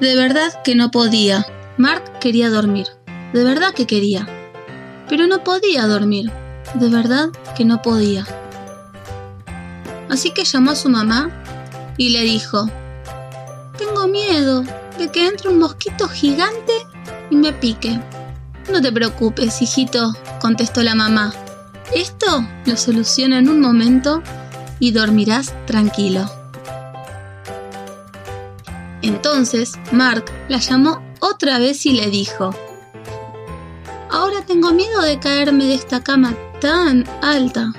De verdad que no podía. Mark quería dormir. De verdad que quería. Pero no podía dormir. De verdad que no podía. Así que llamó a su mamá y le dijo, Tengo miedo de que entre un mosquito gigante y me pique. No te preocupes, hijito, contestó la mamá. Esto lo soluciona en un momento y dormirás tranquilo. Entonces Mark la llamó otra vez y le dijo, Ahora tengo miedo de caerme de esta cama tan alta.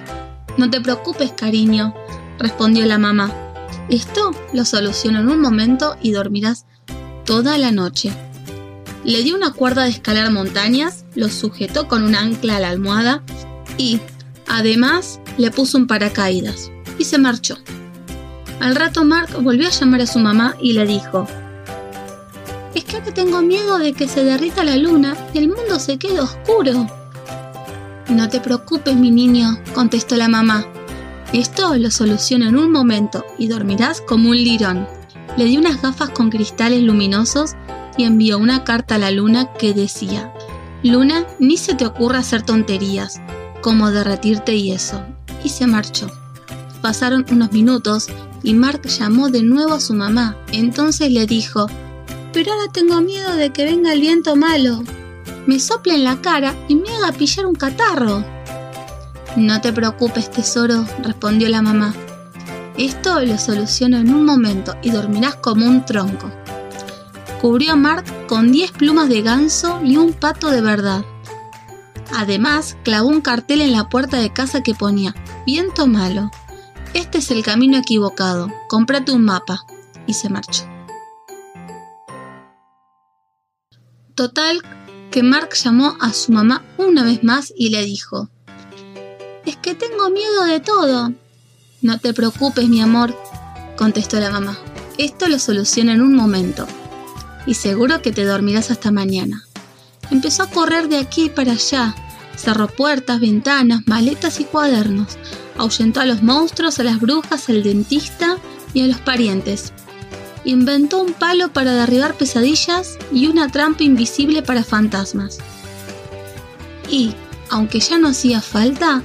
No te preocupes, cariño, respondió la mamá. Esto lo soluciono en un momento y dormirás toda la noche. Le dio una cuerda de escalar montañas, lo sujetó con un ancla a la almohada y, además, le puso un paracaídas y se marchó. Al rato Mark volvió a llamar a su mamá y le dijo, Es que ahora tengo miedo de que se derrita la luna y el mundo se quede oscuro. No te preocupes, mi niño, contestó la mamá. Esto lo soluciono en un momento y dormirás como un lirón. Le dio unas gafas con cristales luminosos y envió una carta a la luna que decía, Luna, ni se te ocurra hacer tonterías, como derretirte y eso. Y se marchó. Pasaron unos minutos y Mark llamó de nuevo a su mamá. Entonces le dijo, pero ahora tengo miedo de que venga el viento malo. Me sople en la cara y me haga pillar un catarro. No te preocupes, tesoro, respondió la mamá. Esto lo soluciono en un momento y dormirás como un tronco. Cubrió a Mark con 10 plumas de ganso y un pato de verdad. Además, clavó un cartel en la puerta de casa que ponía Viento malo. Este es el camino equivocado. Cómprate un mapa. Y se marchó. Total, que Mark llamó a su mamá una vez más y le dijo, Es que tengo miedo de todo. No te preocupes, mi amor, contestó la mamá. Esto lo soluciona en un momento. Y seguro que te dormirás hasta mañana. Empezó a correr de aquí para allá. Cerró puertas, ventanas, maletas y cuadernos ahuyentó a los monstruos, a las brujas, al dentista y a los parientes. Inventó un palo para derribar pesadillas y una trampa invisible para fantasmas. Y, aunque ya no hacía falta,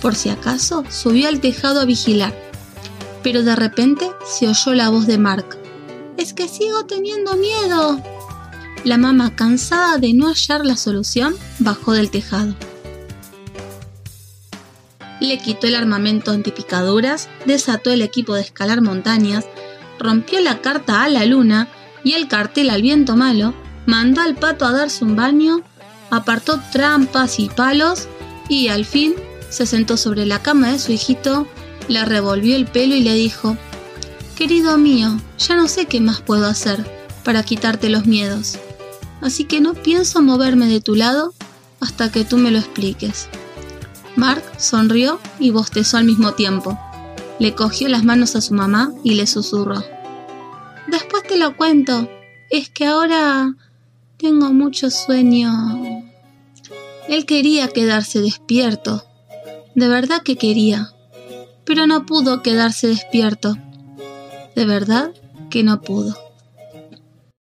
por si acaso, subió al tejado a vigilar. Pero de repente se oyó la voz de Mark. Es que sigo teniendo miedo. La mamá, cansada de no hallar la solución, bajó del tejado. Le quitó el armamento antipicaduras, desató el equipo de escalar montañas, rompió la carta a la luna y el cartel al viento malo, mandó al pato a darse un baño, apartó trampas y palos y al fin se sentó sobre la cama de su hijito, le revolvió el pelo y le dijo, Querido mío, ya no sé qué más puedo hacer para quitarte los miedos, así que no pienso moverme de tu lado hasta que tú me lo expliques. Mark sonrió y bostezó al mismo tiempo. Le cogió las manos a su mamá y le susurró. Después te lo cuento. Es que ahora tengo mucho sueño. Él quería quedarse despierto. De verdad que quería. Pero no pudo quedarse despierto. De verdad que no pudo.